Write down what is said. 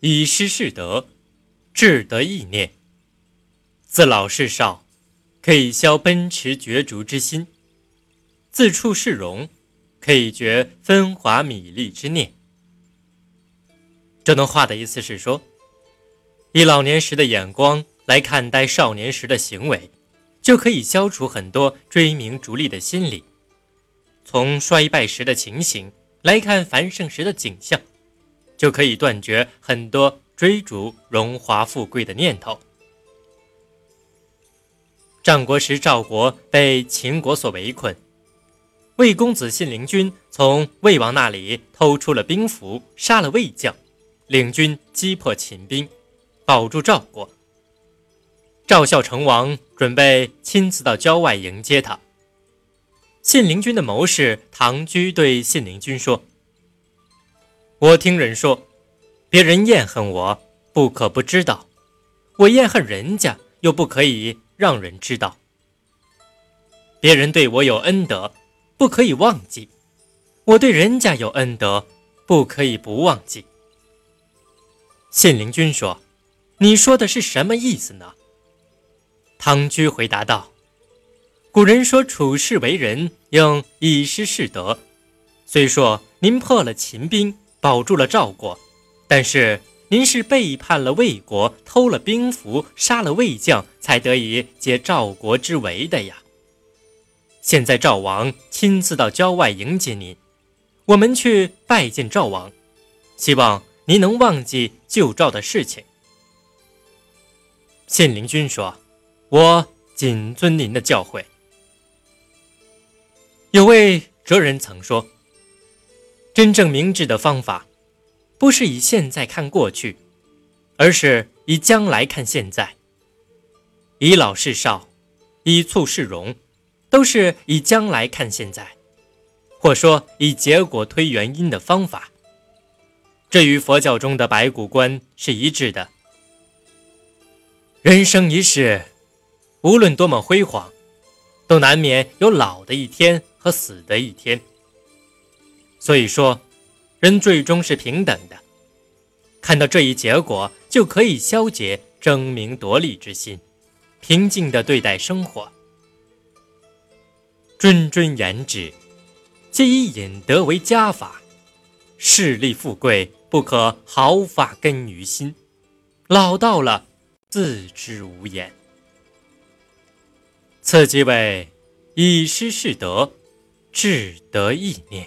以失事德，志得意念。自老是少，可以消奔驰角逐之心；自处世荣，可以绝风华米丽之念。这段话的意思是说，以老年时的眼光来看待少年时的行为，就可以消除很多追名逐利的心理；从衰败时的情形来看繁盛时的景象，就可以断绝很多追逐荣华富贵的念头。战国时，赵国被秦国所围困，魏公子信陵君从魏王那里偷出了兵符，杀了魏将。领军击破秦兵，保住赵国。赵孝成王准备亲自到郊外迎接他。信陵君的谋士唐雎对信陵君说：“我听人说，别人厌恨我，不可不知道；我厌恨人家，又不可以让人知道。别人对我有恩德，不可以忘记；我对人家有恩德，不可以不忘记。”信陵君说：“你说的是什么意思呢？”唐居回答道：“古人说处世为人应以失事德。虽说您破了秦兵，保住了赵国，但是您是背叛了魏国，偷了兵符，杀了魏将，才得以解赵国之围的呀。现在赵王亲自到郊外迎接您，我们去拜见赵王，希望。”您能忘记旧赵的事情？信陵君说：“我谨遵您的教诲。”有位哲人曾说：“真正明智的方法，不是以现在看过去，而是以将来看现在。以老是少，以促是荣，都是以将来看现在，或说以结果推原因的方法。”这与佛教中的白骨观是一致的。人生一世，无论多么辉煌，都难免有老的一天和死的一天。所以说，人最终是平等的。看到这一结果，就可以消解争名夺利之心，平静地对待生活。谆谆言之，皆以引德为家法，势利富贵。不可毫发根于心，老到了自知无言。此即为以失事德，志得意念。